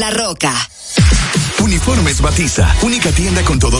91.7. La Roca. Uniformes Batiza, única tienda con todo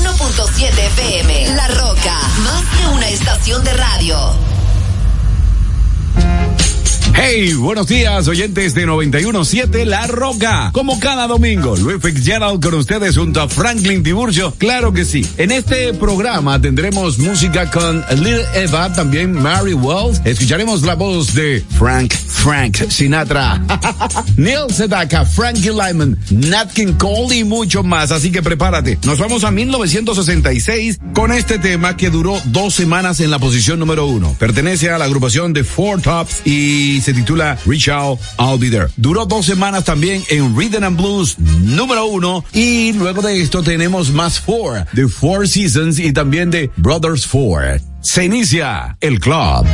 91.7 FM. La Roca, más que una estación de radio. Hey, buenos días, oyentes de 917 La Roca. Como cada domingo, Luis Fitzgerald con ustedes junto a Franklin Tiburcio. Claro que sí. En este programa tendremos música con Lil Eva, también Mary Wells. Escucharemos la voz de Frank Frank Sinatra, Neil Sedaka, Frankie Lyman, Nat King Cole y mucho más. Así que prepárate. Nos vamos a 1966 con este tema que duró dos semanas en la posición número uno. Pertenece a la agrupación de Four Tops y se titula Reach Out, I'll Be There. Duró dos semanas también en Rhythm and Blues número uno y luego de esto tenemos más Four, de Four Seasons y también de Brothers Four. Se inicia el club.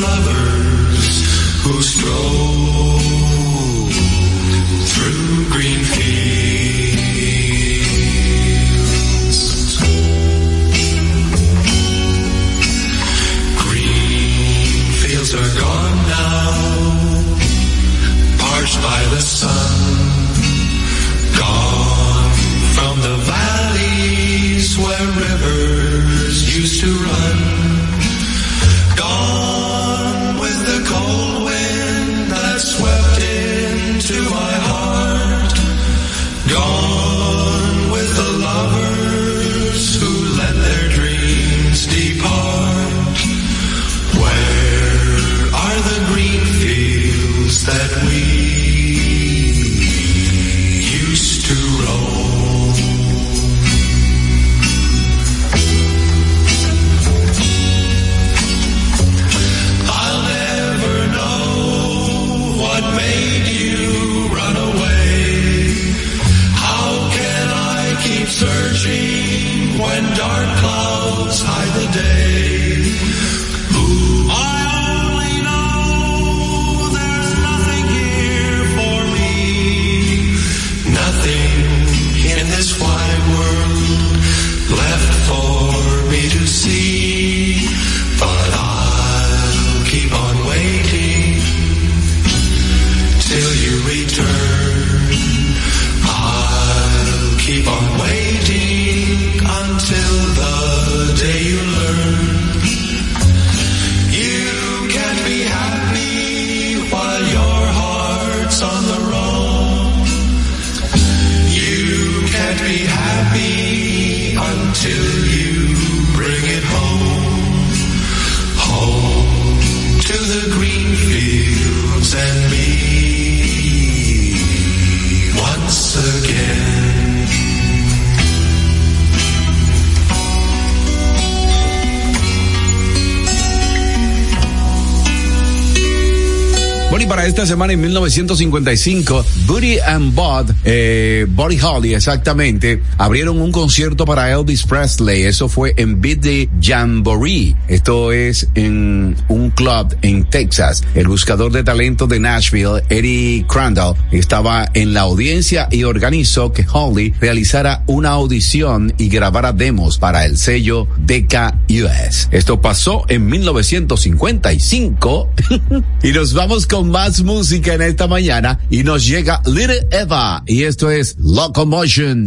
Bueno, 1955, Buddy and Bud, eh, Holly exactamente, abrieron un concierto para Elvis Presley. Eso fue en Beat the Jamboree. Esto es en un club en Texas. El buscador de talento de Nashville, Eddie Crandall, estaba en la audiencia y organizó que Holly realizara una audición y grabara demos para el sello Decca US. Esto pasó en 1955 y nos vamos con más música en esta mañana y nos llega Little Eva y esto es Locomotion.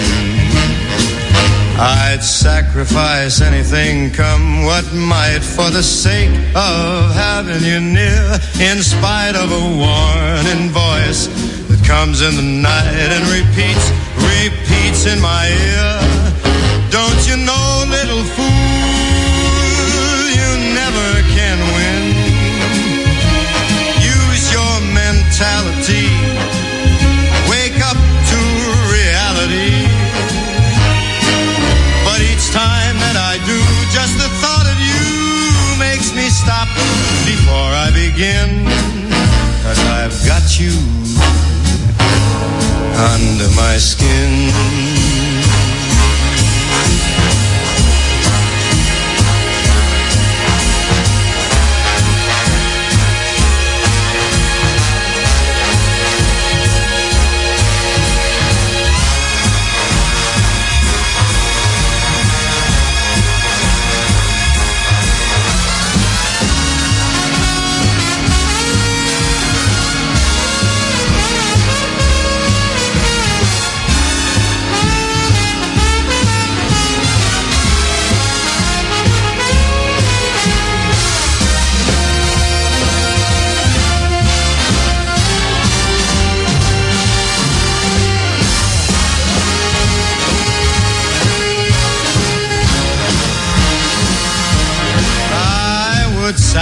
I'd sacrifice anything come what might for the sake of having you near in spite of a warning voice that comes in the night and repeats, repeats in my ear. Don't you know, little fool, stop before I begin. Cause I've got you under my skin.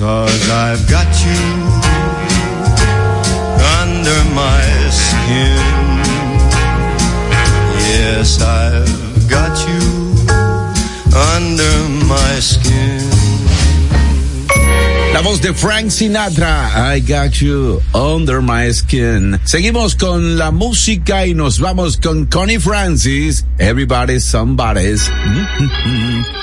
Cause I've got you under my skin. Yes, I've got you under my skin. La voz de Frank Sinatra, I got you under my skin. Seguimos con la música y nos vamos con Connie Francis. Everybody's somebody's.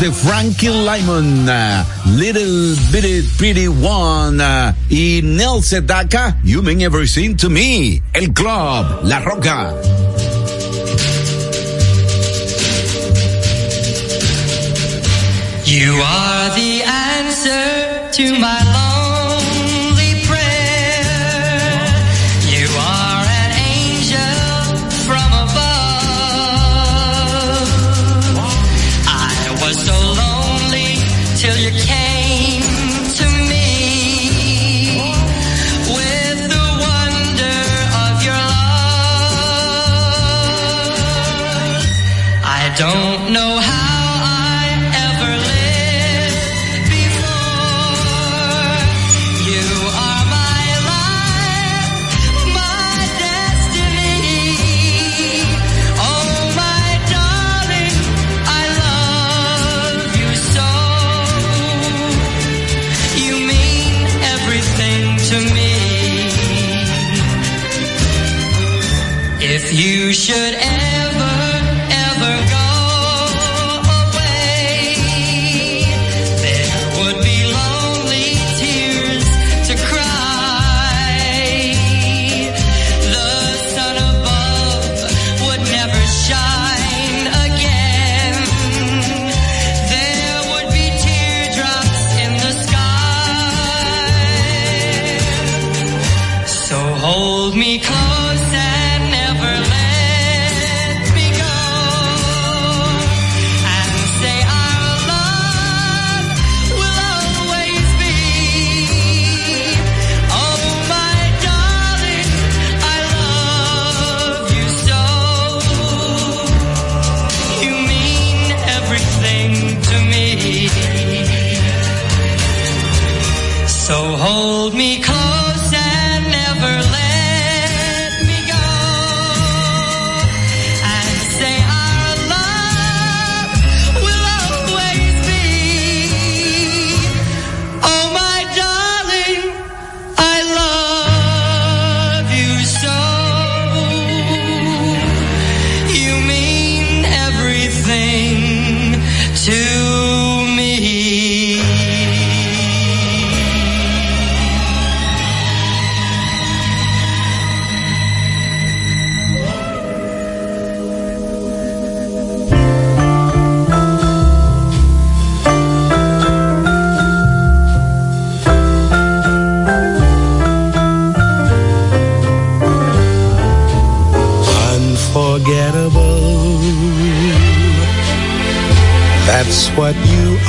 de Frankie Lymon, uh, Little Bitty Pretty One uh, y Neil Sedaka, You Mean Everything to Me, El Club, La Rocka. You are the answer to my lonely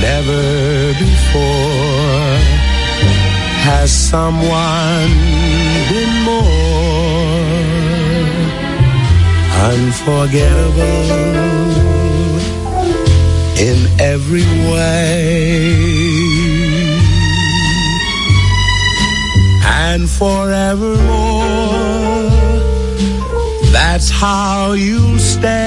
never before has someone been more unforgettable in every way and forevermore that's how you stay.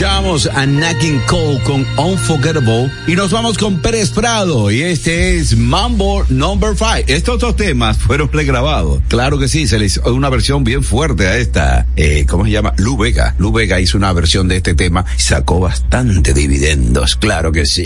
Escuchamos a Nakin Cole con Unforgettable y nos vamos con Pérez Prado y este es Mambo Number 5. Estos dos temas fueron pregrabados. Claro que sí, se les hizo una versión bien fuerte a esta. Eh, ¿Cómo se llama? Lu Vega. Lu Vega hizo una versión de este tema y sacó bastante dividendos. Claro que sí.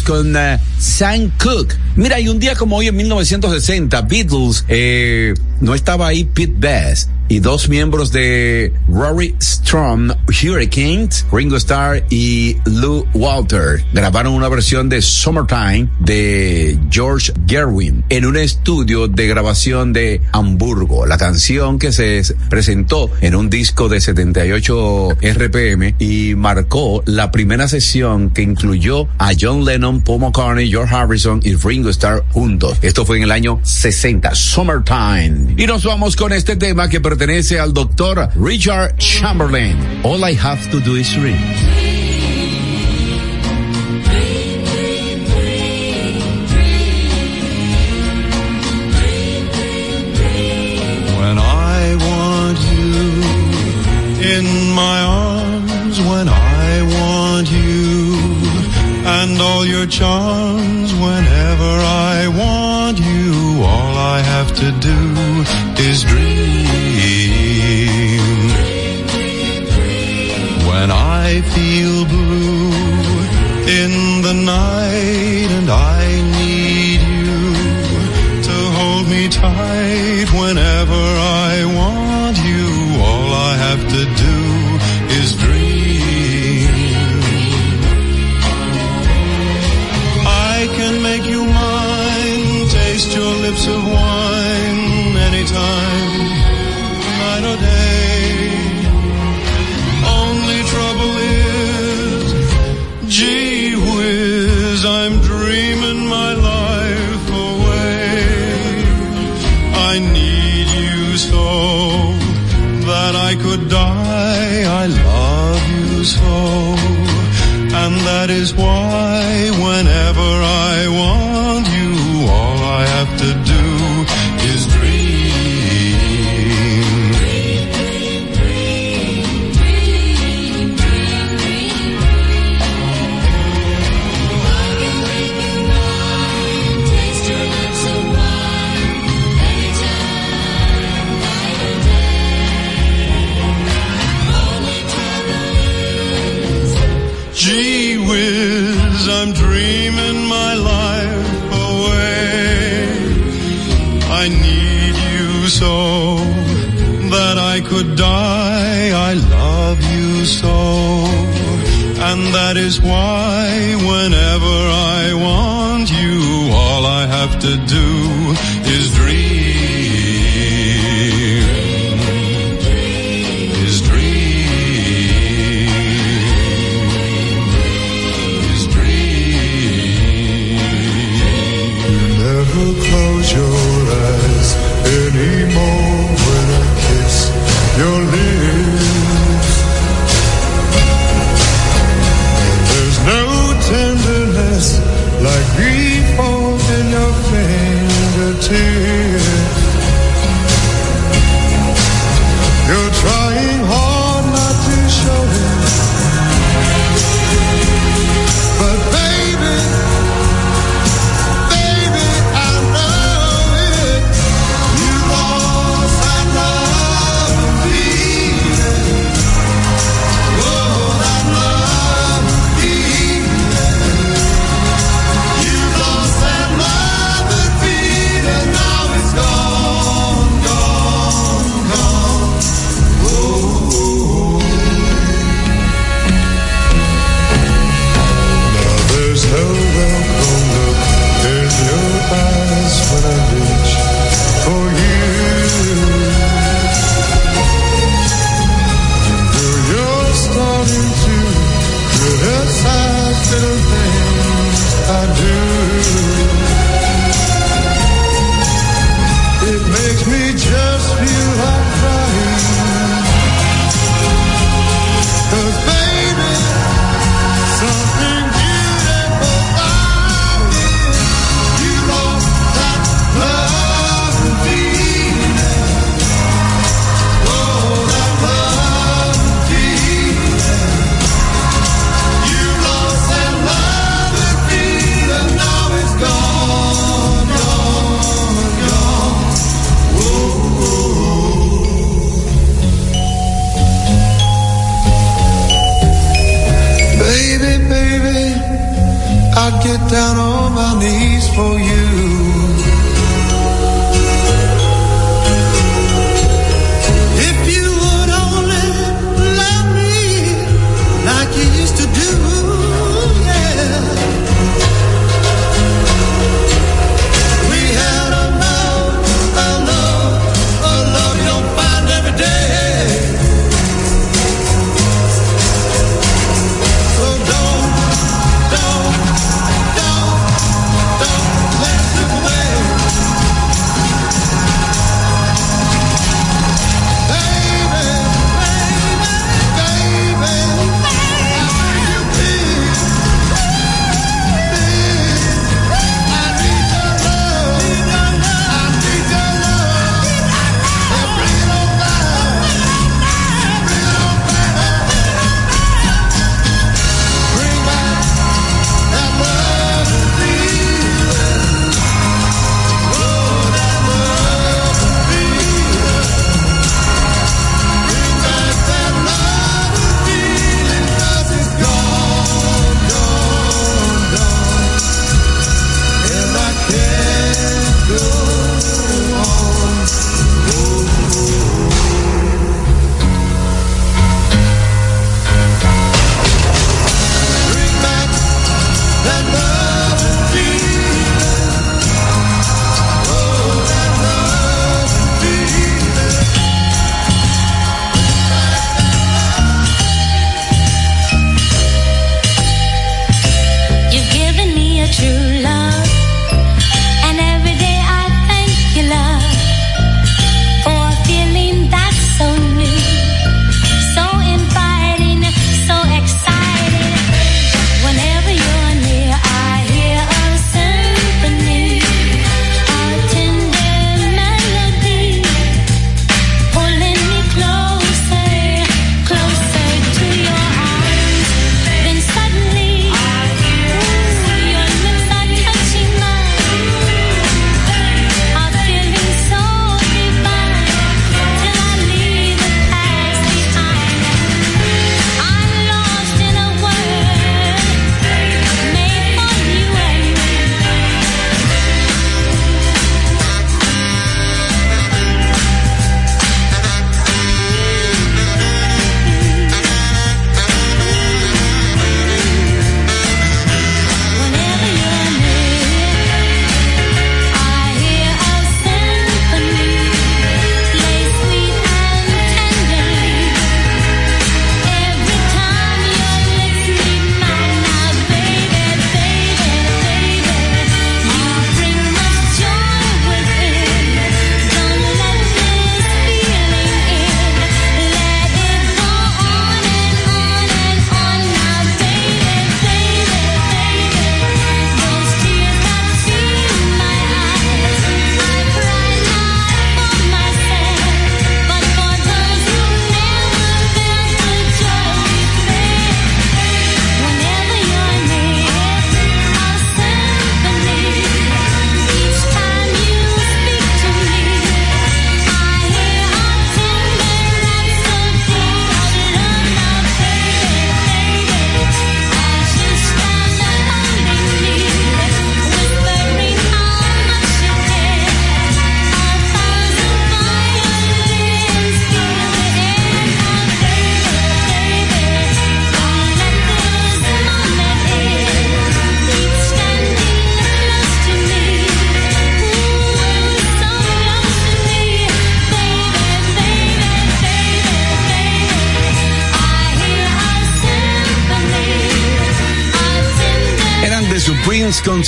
Con eh, Sam Cooke. Mira, y un día como hoy en 1960, Beatles, eh, no estaba ahí Pete Best y dos miembros de Rory Strom, Hurricanes, Ringo Starr y Lou Walter grabaron una versión de Summertime de George Gerwin en un estudio de grabación de Hamburgo. La canción que se presentó en un disco de 78 RPM y marcó la primera sesión que incluyó a John Lennon, Paul McCartney, George Harrison y Ringo Starr juntos. Esto fue en el año 60, Summertime. Y nos vamos con este tema que pertenece al doctor Richard Chamberlain. All I have to do is dream. When I want you in my arms, when I want you and all your charms, whenever in the night that is why And that is why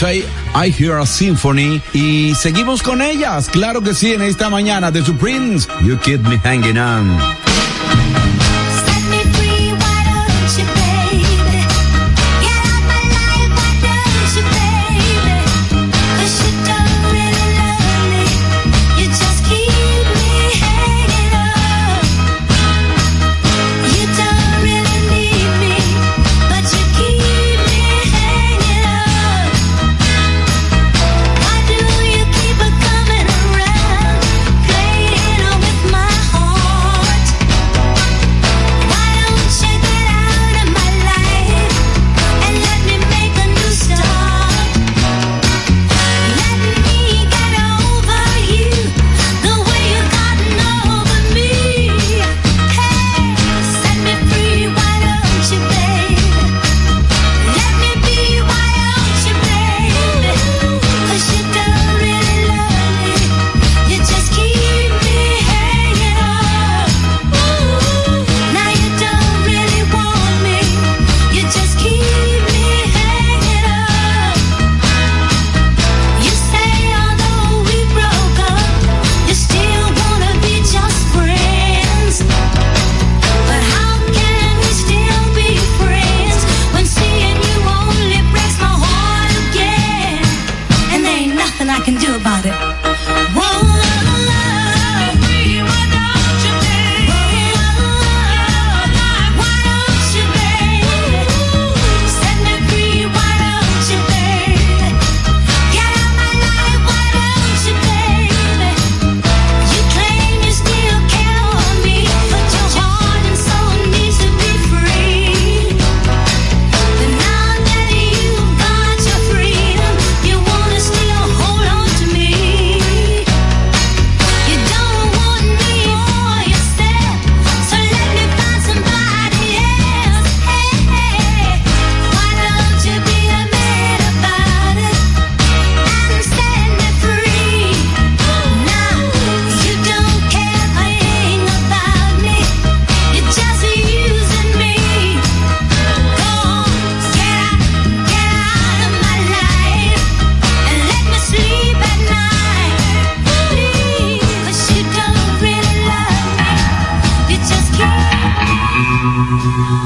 I Hear a Symphony. Y seguimos con ellas, claro que sí, en esta mañana de su You Keep Me Hanging On.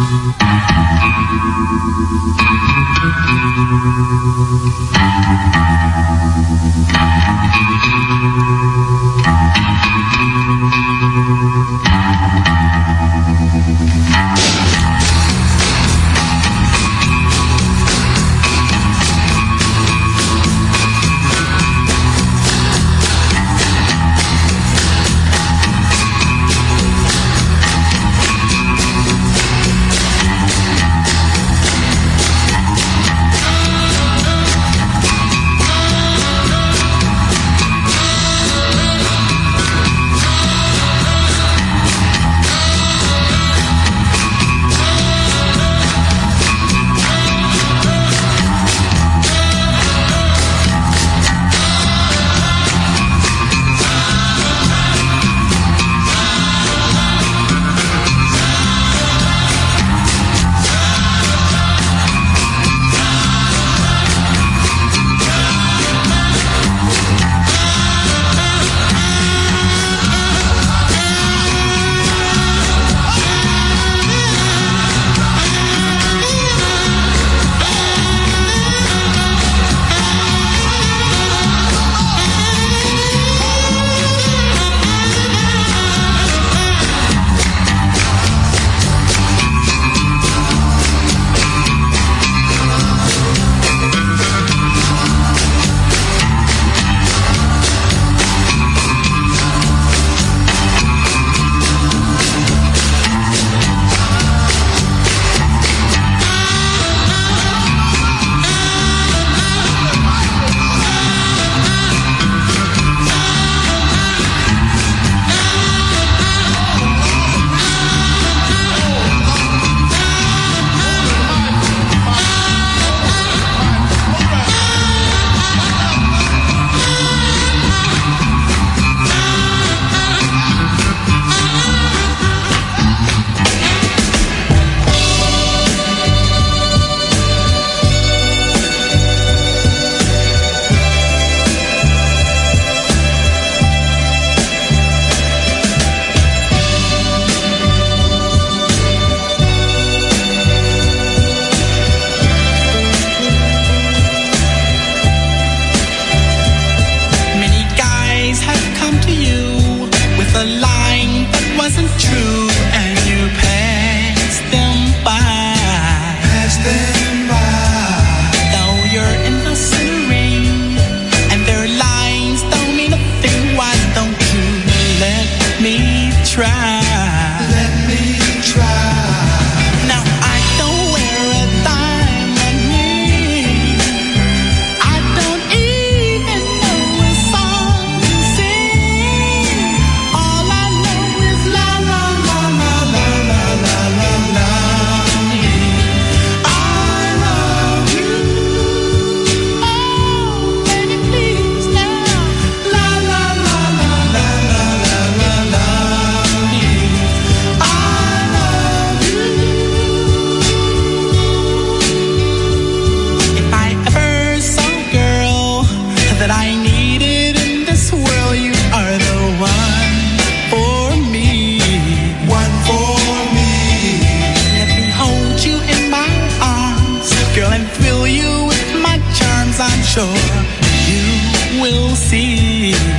Mm-hmm. Sure you will see.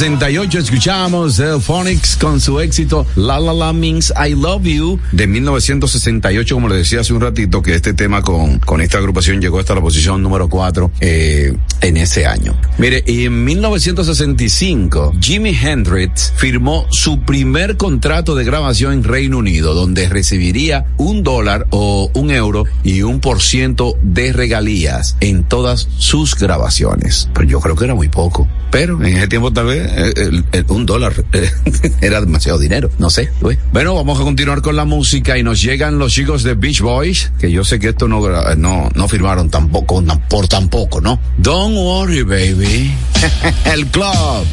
1968 escuchábamos eh, The Phonics con su éxito La La La Means I Love You. De 1968, como les decía hace un ratito, que este tema con, con esta agrupación llegó hasta la posición número 4 eh, en ese año. Mire, y en 1965, Jimi Hendrix firmó su primer contrato de grabación en Reino Unido, donde recibiría un dólar o un euro y un por ciento de regalías en todas sus grabaciones. Pero yo creo que era muy poco. Pero en ese tiempo tal vez eh, el- el- un dólar eh, era demasiado dinero, no sé. Bueno, vamos a continuar con la música y nos llegan los chicos de Beach Boys, que yo sé que esto no, gra- no, no firmaron tampoco, por tampoco, ¿no? Don't worry, baby. el club.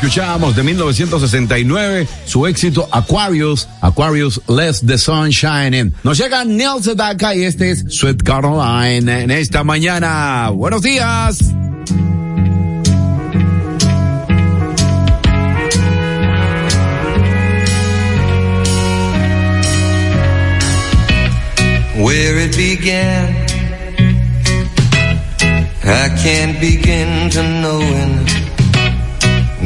Escuchábamos de 1969 su éxito Aquarius, Aquarius Less the Sun Shining. Nos llega Neil Sedaka y este es Sweet Caroline en esta mañana. Buenos días. where it began. I can't begin to knowing,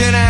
reaching out,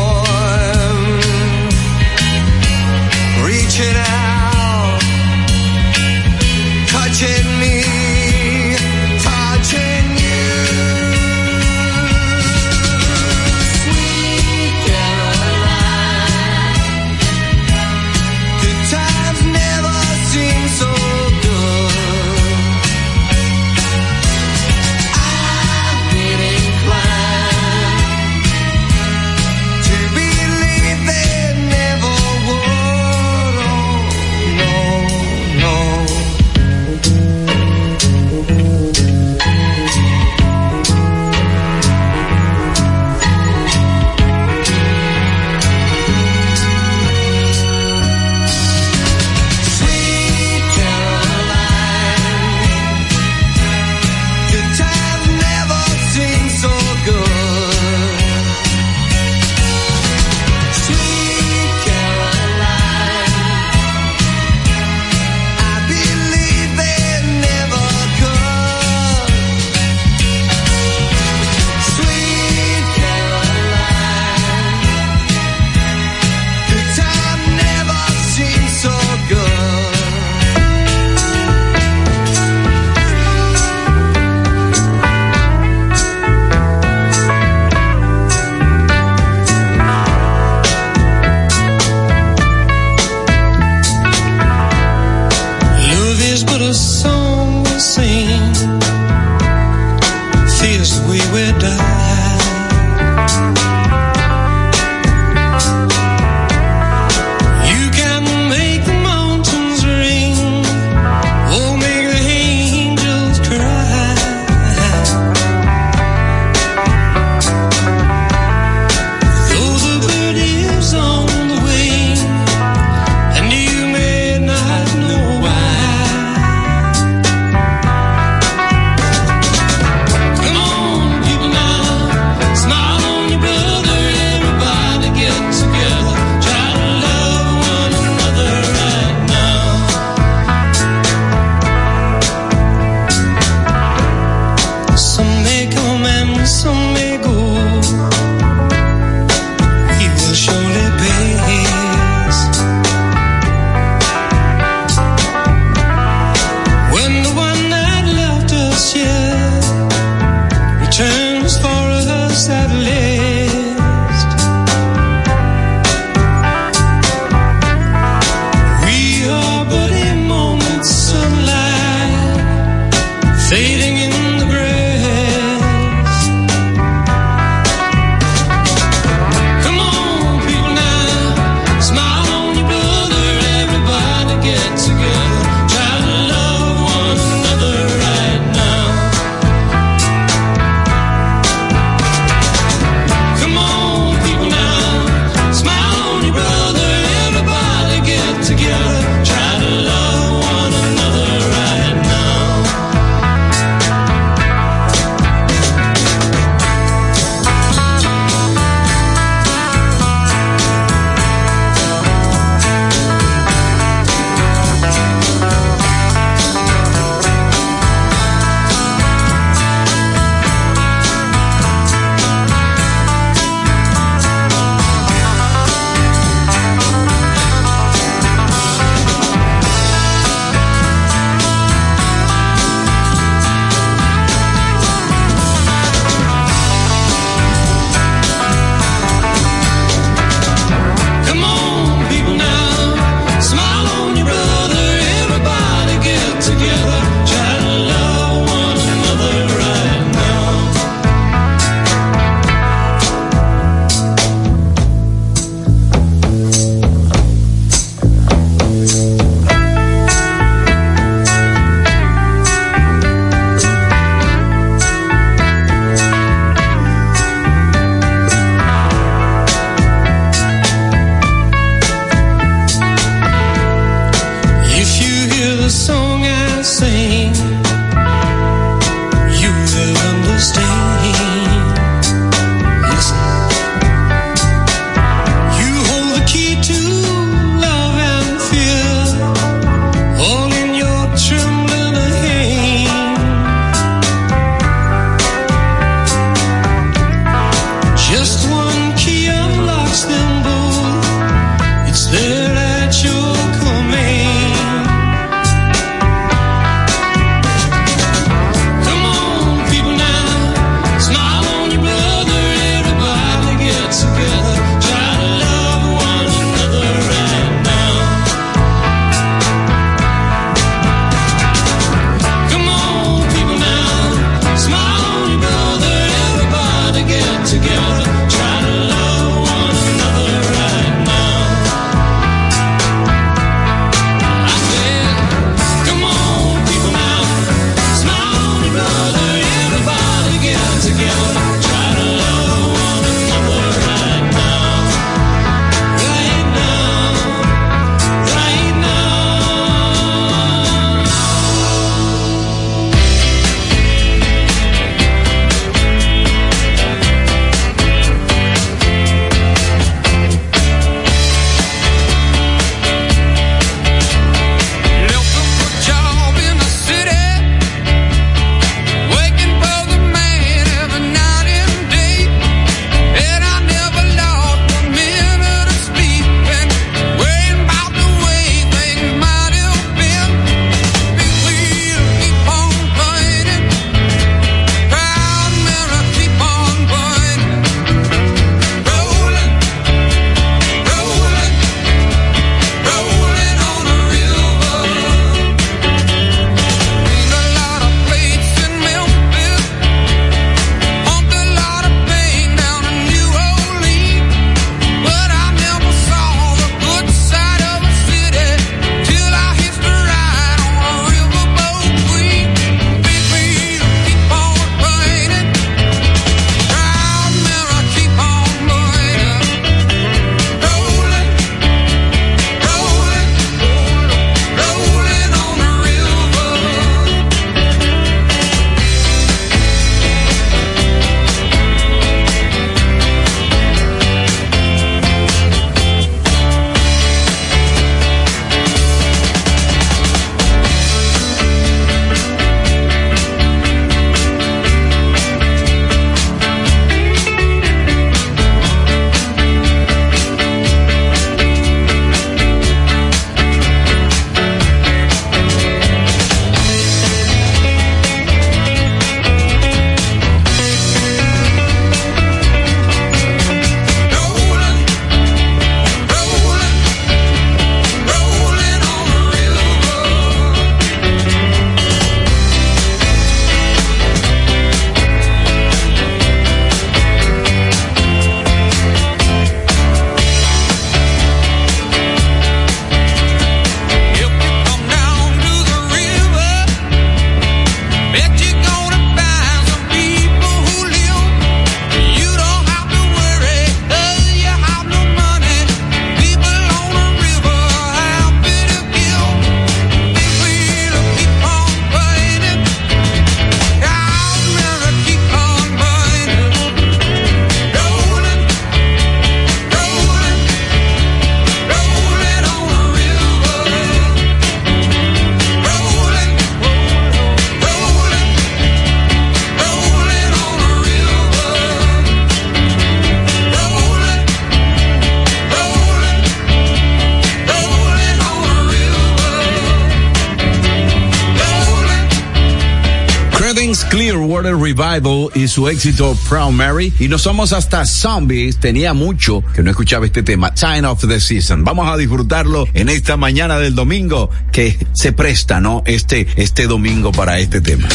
Revival y su éxito Proud Mary. Y nos somos hasta zombies. Tenía mucho que no escuchaba este tema. Time of the Season. Vamos a disfrutarlo en esta mañana del domingo que se presta, ¿no? Este, este domingo para este tema.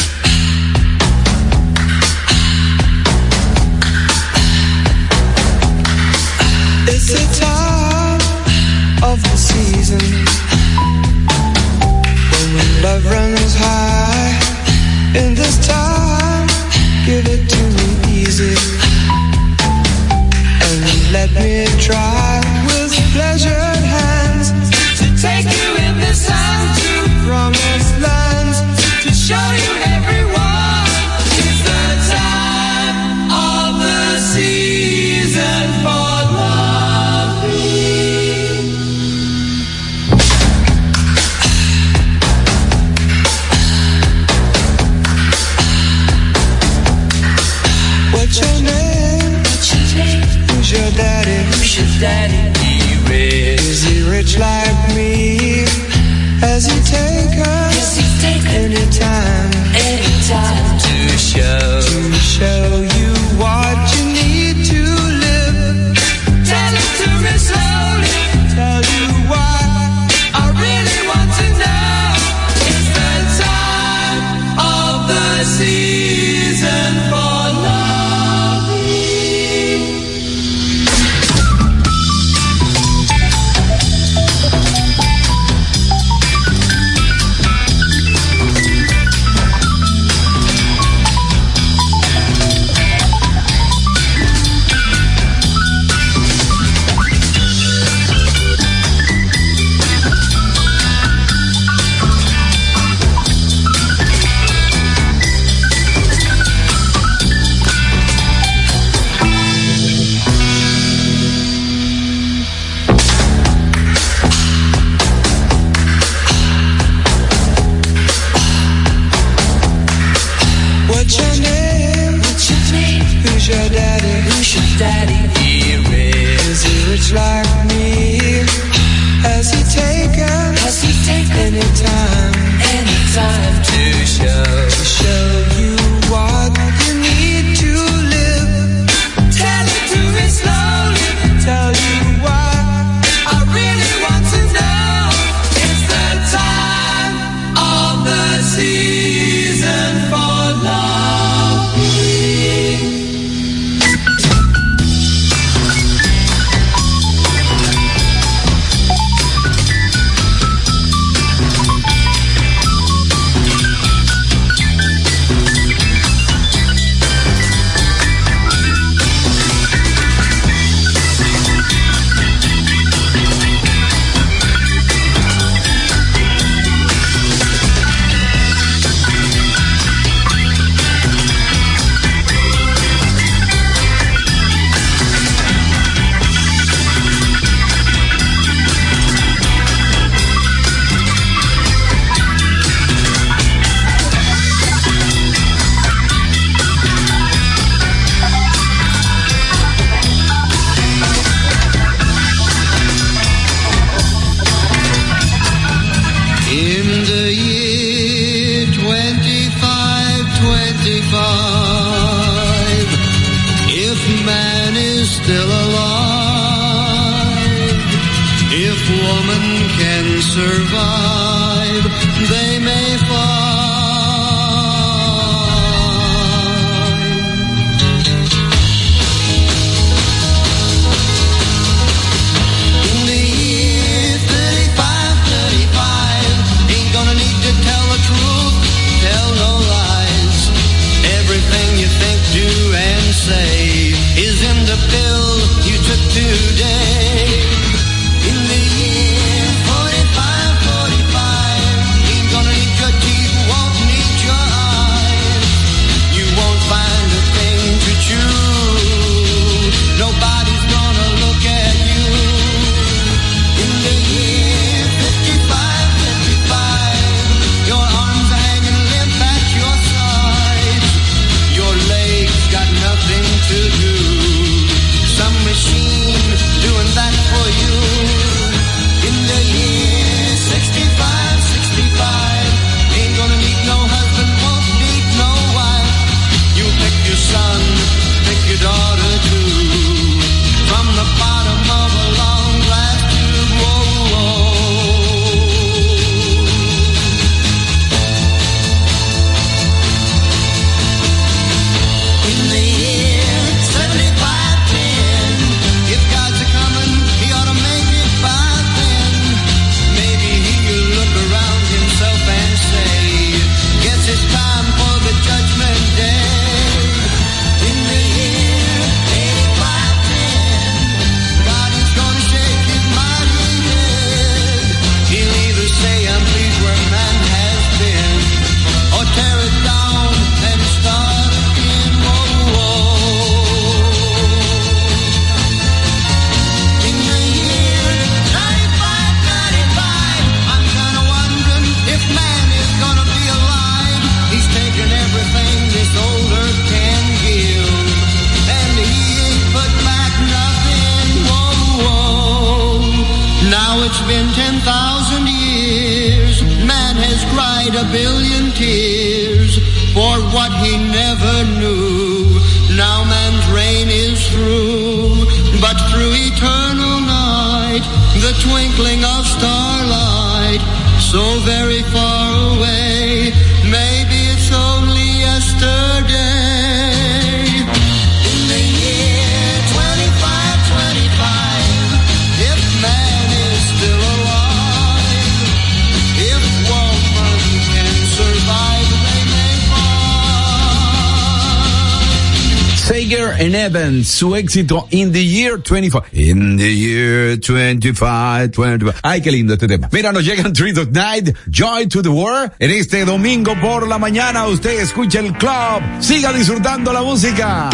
Sager and Evans, su éxito In the Year 25. In the Year 25, 25. Ay, qué lindo este tema. Mira, nos llegan Treat of Night, Joy to the World. En este domingo por la mañana usted escucha el club. Siga disfrutando la música.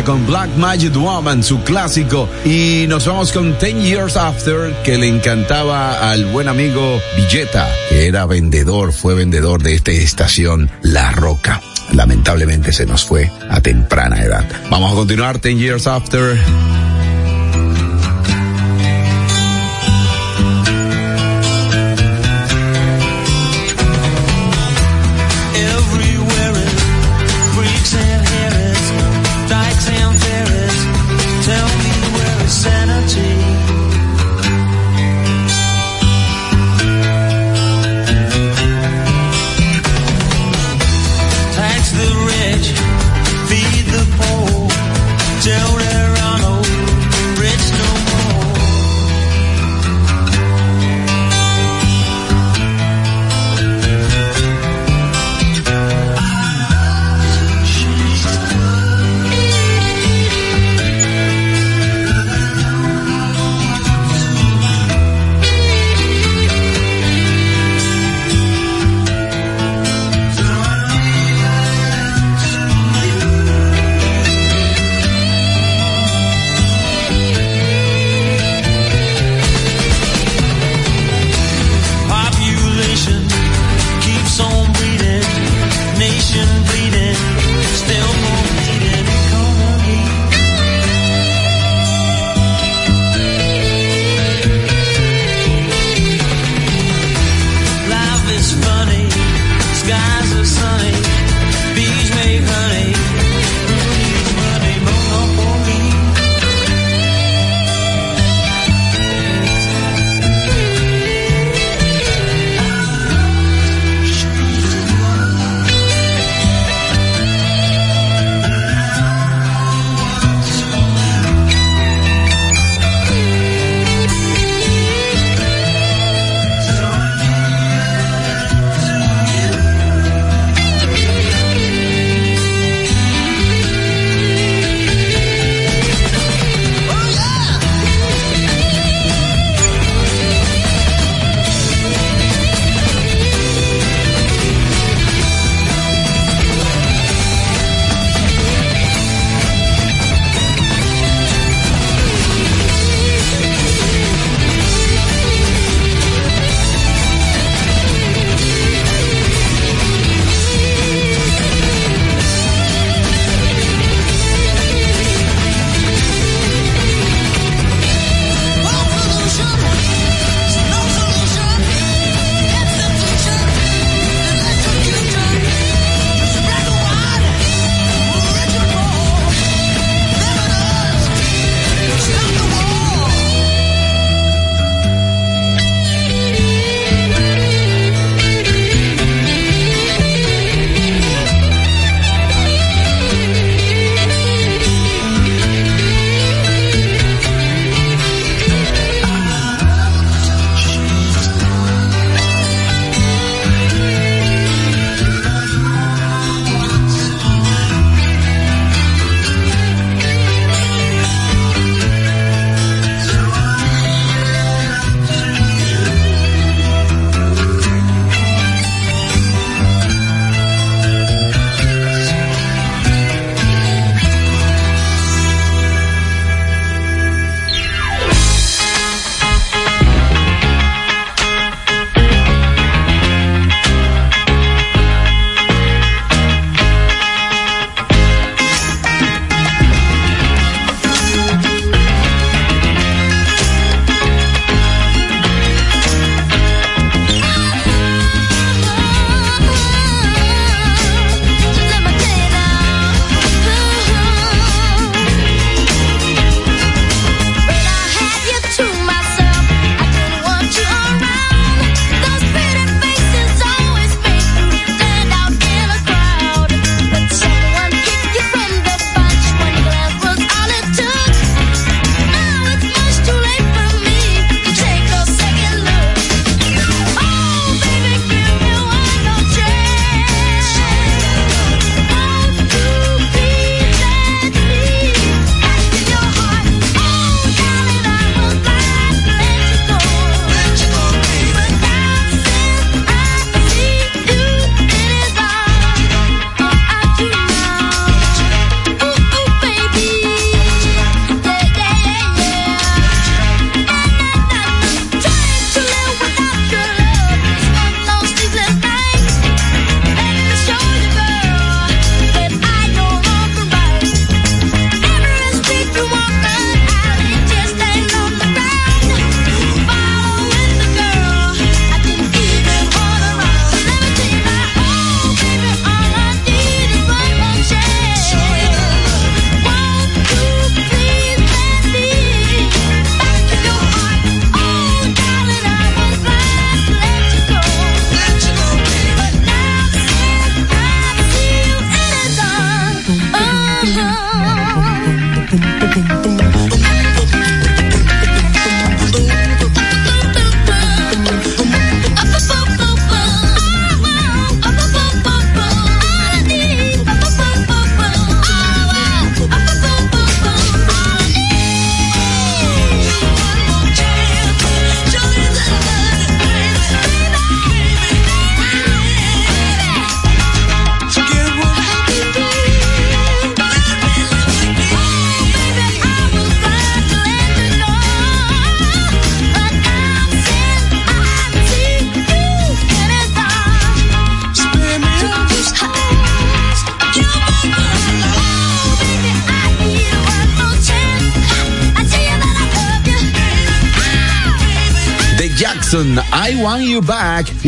Con Black Magic Woman, su clásico. Y nos vamos con Ten Years After, que le encantaba al buen amigo Villeta, que era vendedor, fue vendedor de esta estación La Roca. Lamentablemente se nos fue a temprana edad. Vamos a continuar Ten Years After.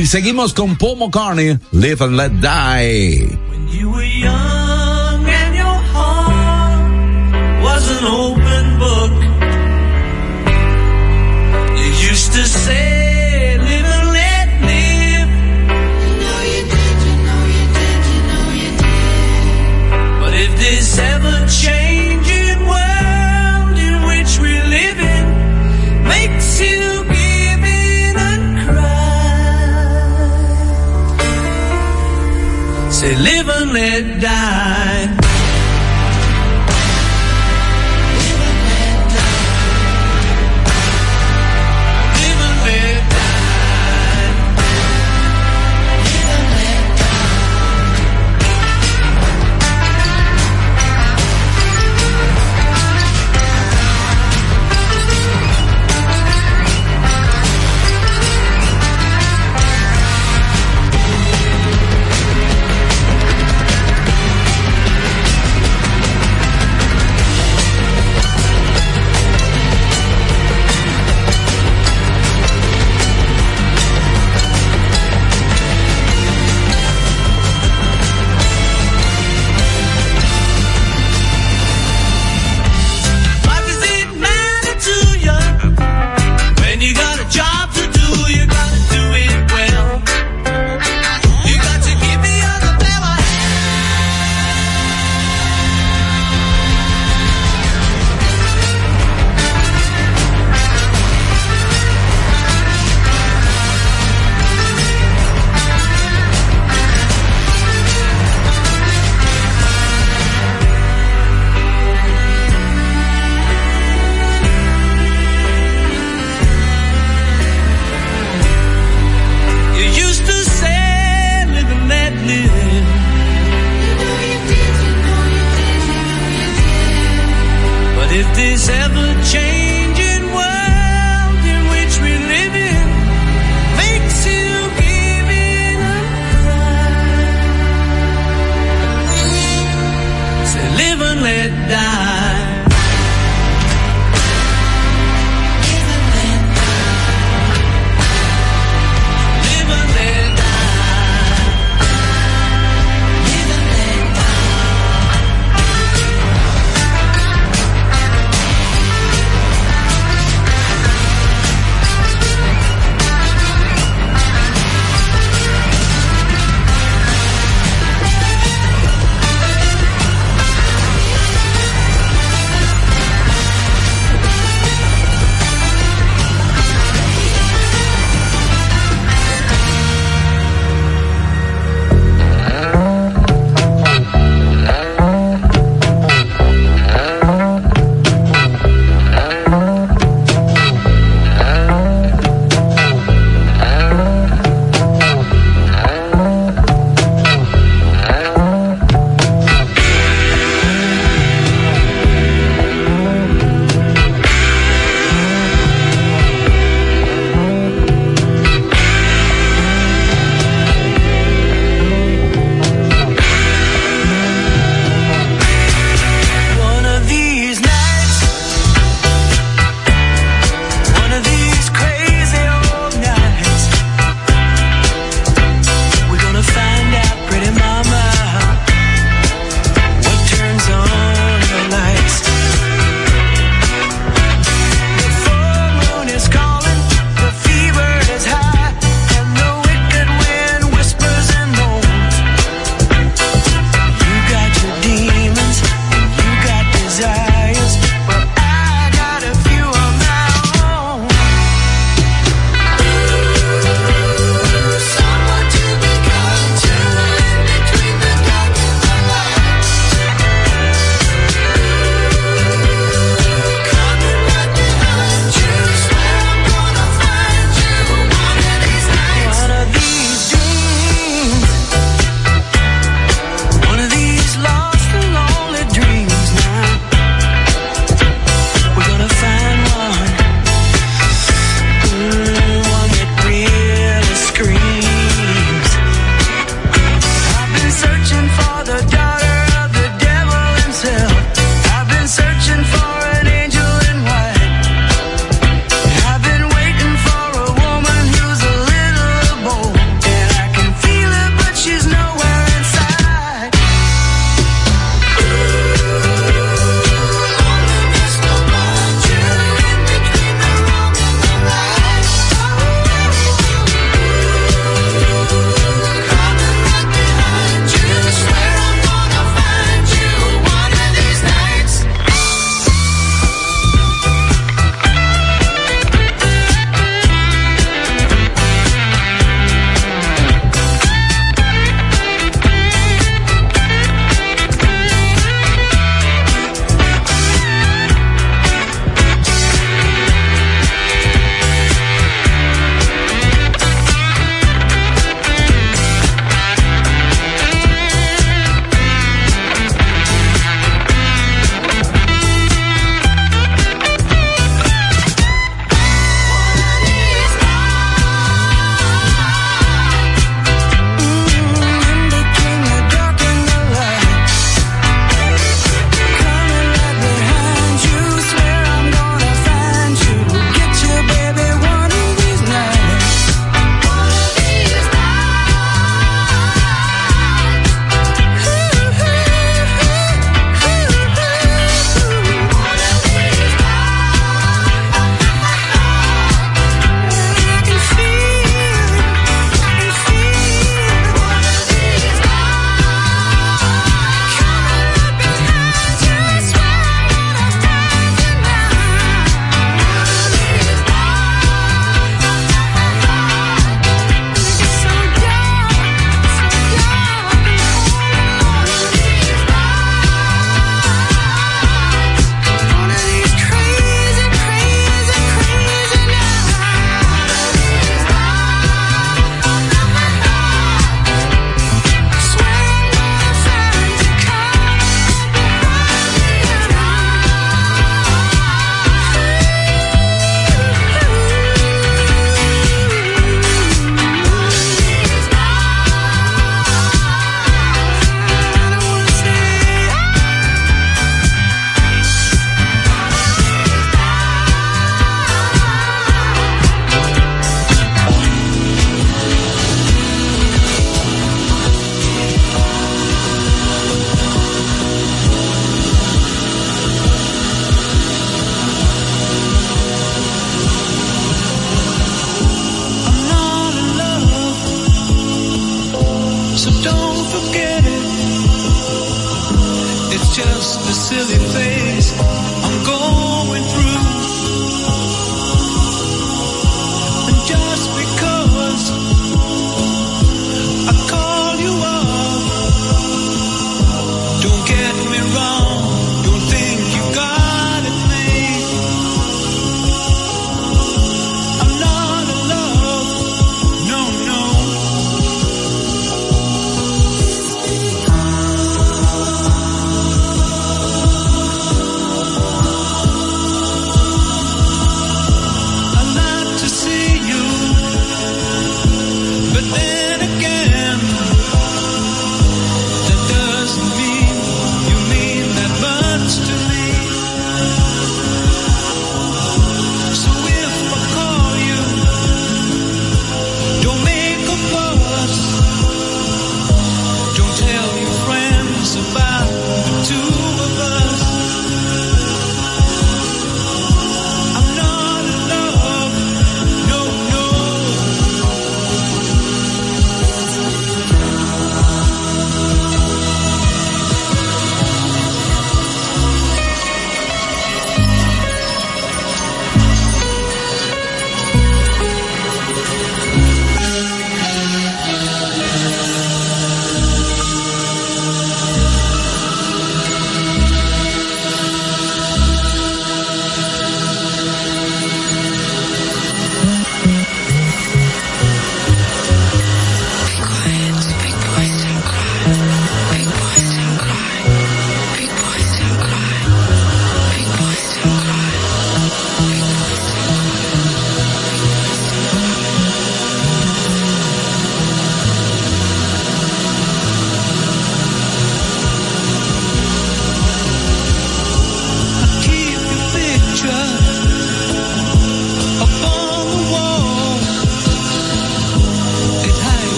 Y seguimos con Paul McCartney, Live and Let Die.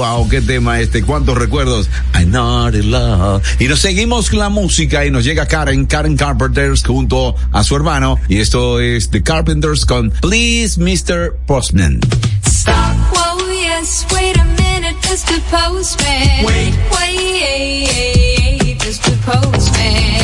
wow, qué tema este, cuántos recuerdos. I'm not in love. Y nos seguimos la música y nos llega Karen, Karen Carpenters junto a su hermano. Y esto es The Carpenters con Please Mr. Postman. Stop, whoa, yes, wait a minute, Mr. Postman. Wait, wait, just postman.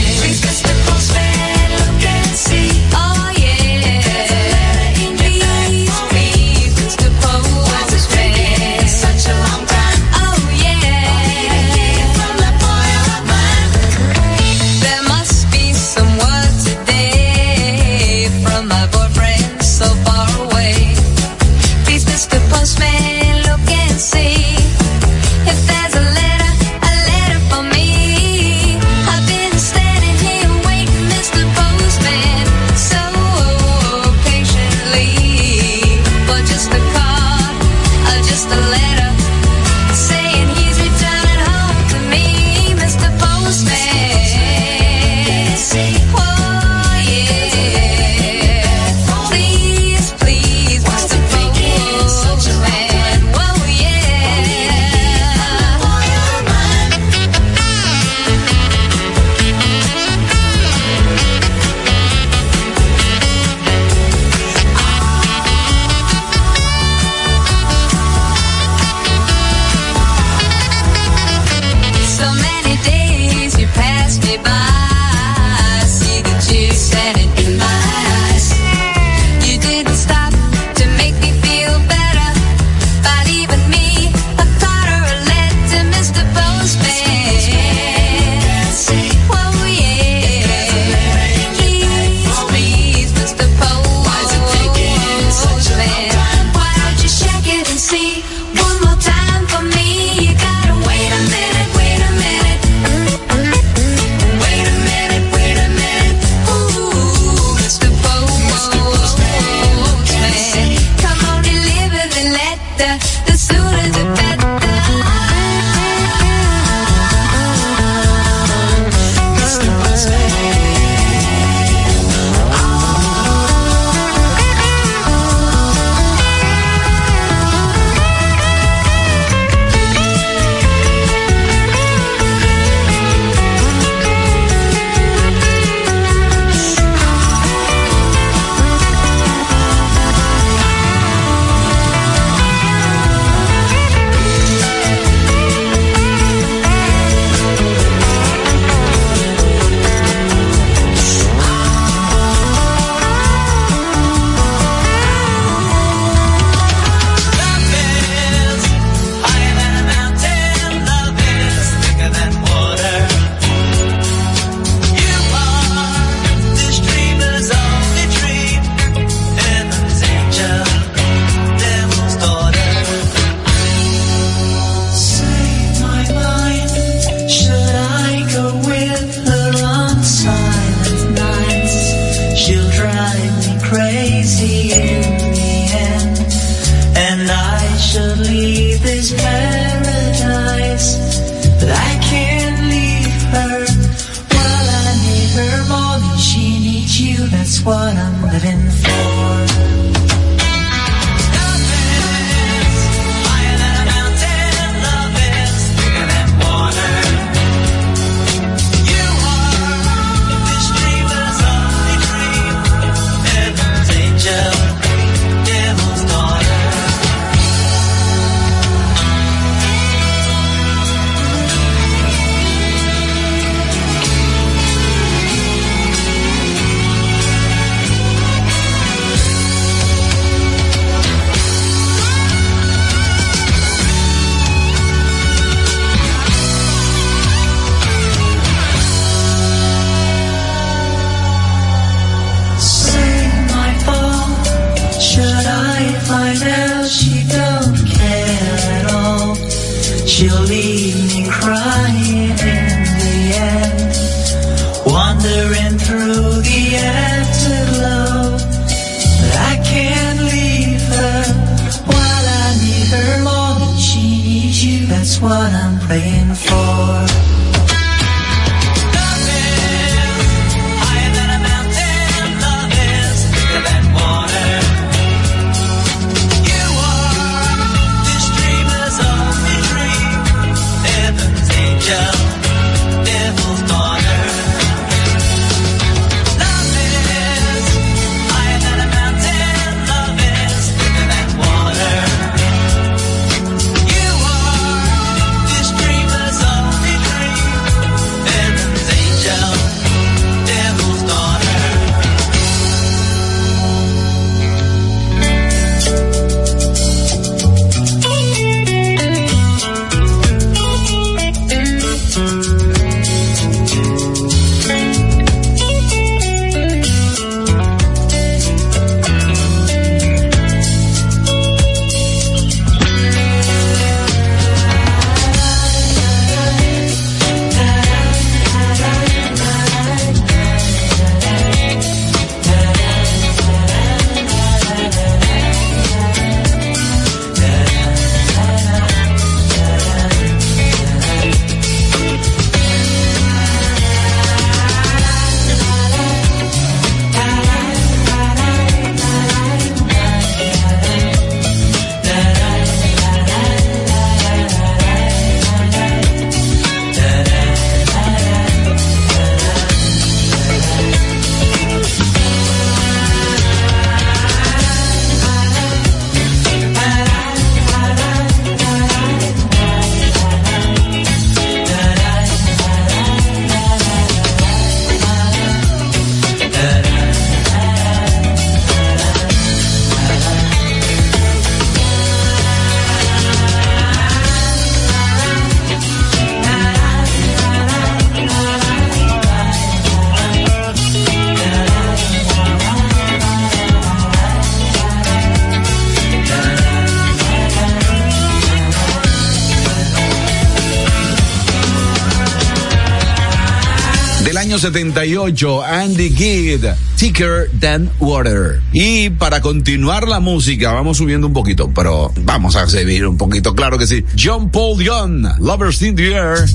78, Andy Gidd, Thicker Than Water. Y para continuar la música, vamos subiendo un poquito, pero vamos a seguir un poquito, claro que sí. John Paul Young, Lovers in the Air.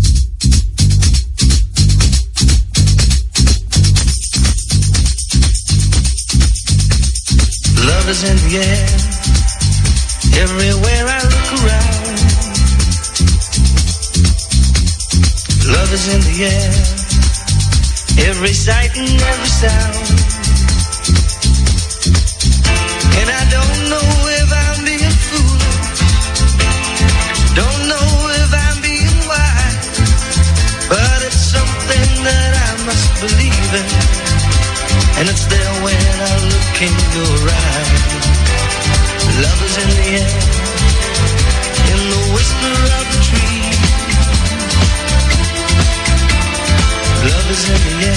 Love is in the air, everywhere I look around. Love is in the air, every sight and every sound. And I don't know if I'm being foolish, don't know if I'm being wise, but it's something that I must believe in. And it's there when I look in your eyes. Love is in the air, in the whisper of the tree. Love is in the air,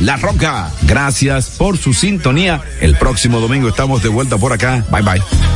La Roca. Gracias por su sintonía. El próximo domingo estamos de vuelta por acá. Bye bye.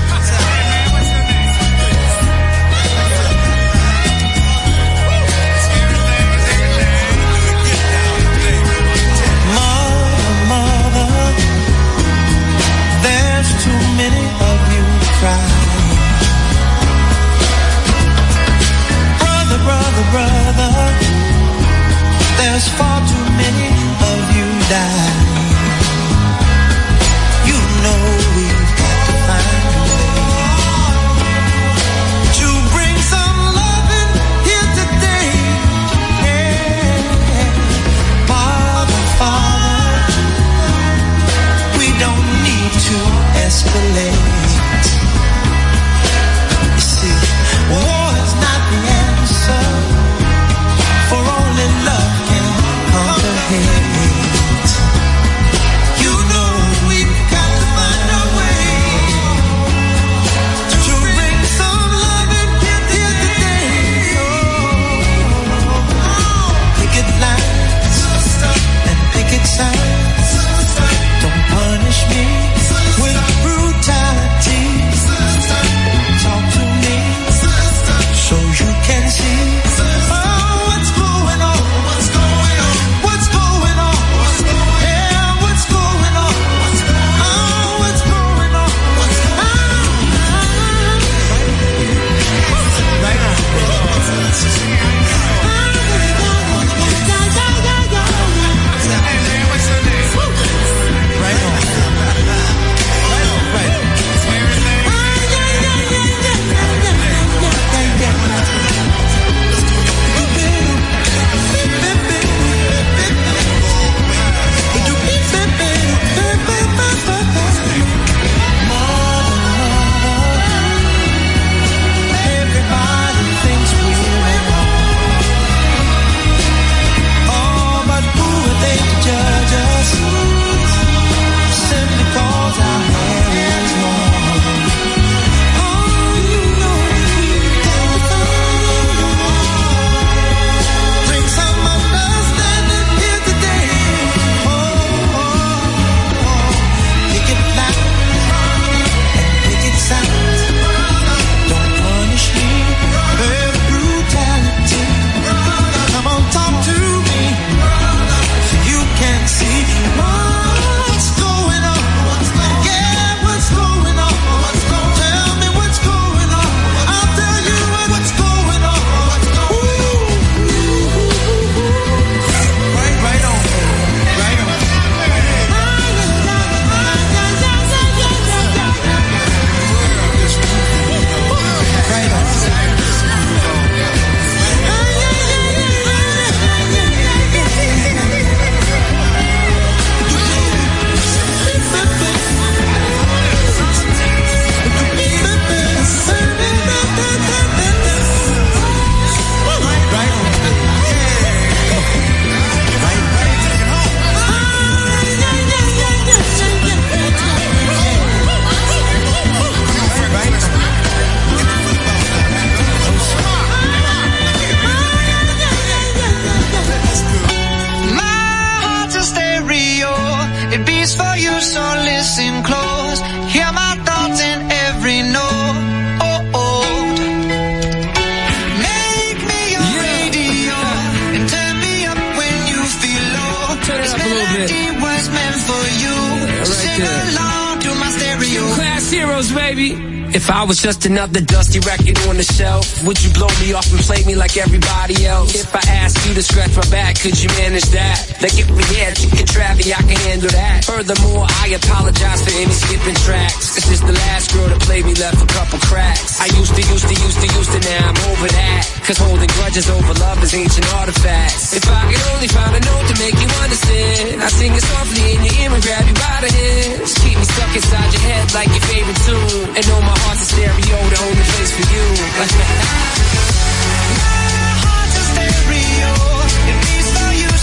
Was just another dusty record on the shelf, would you blow me off and play me like everybody else? If I asked you to scratch my back, could you manage that? Like if we had chicken trappy, I can handle that. Furthermore, I apologize for any skipping tracks. This is the last girl that played me left a couple cracks. I used to, used to, used to, used to, now I'm over that. Cause holding grudges over love is ancient artifacts. If I could only find a note to make you understand, I sing it softly in your ear and grab you by the hands. Keep me stuck inside your head like your favorite tune. And know my heart's a stereo, the only place for you. my heart's a stereo.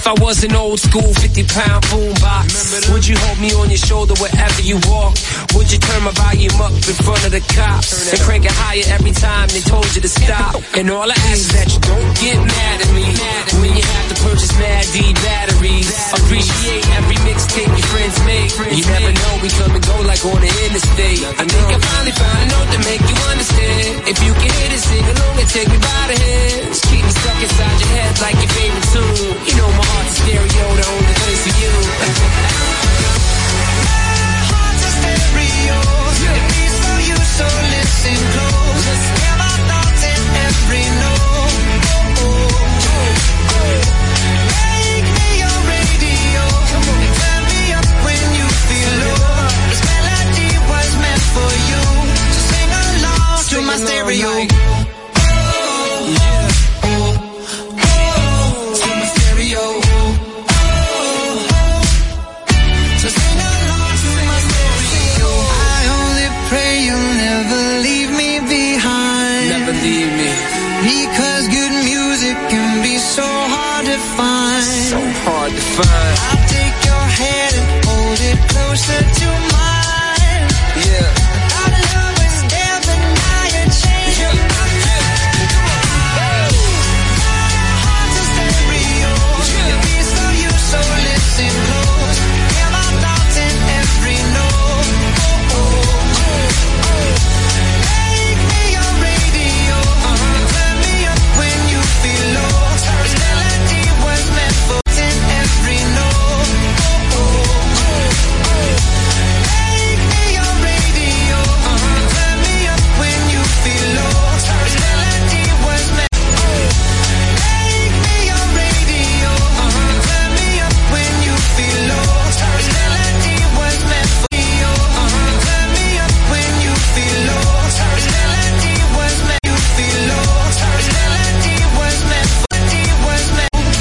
If I was an old school 50 pound boombox, would you hold me on your shoulder wherever you walk? Would you turn my volume up in front of the cops and crank it higher every time they told you to stop? And all I ask is that you don't get mad at me when you have purchase Mad D batteries. Appreciate every mixtape your friends make. You never know, we come and go like on the interstate. I think I finally found a note to make you understand. If you can hit it, sing along and take me by the hands. Keep me stuck inside your head like your favorite tune. You know my heart's a stereo, the only place for you. Heart's a stereo. It beats for you, so listen close. Stereo.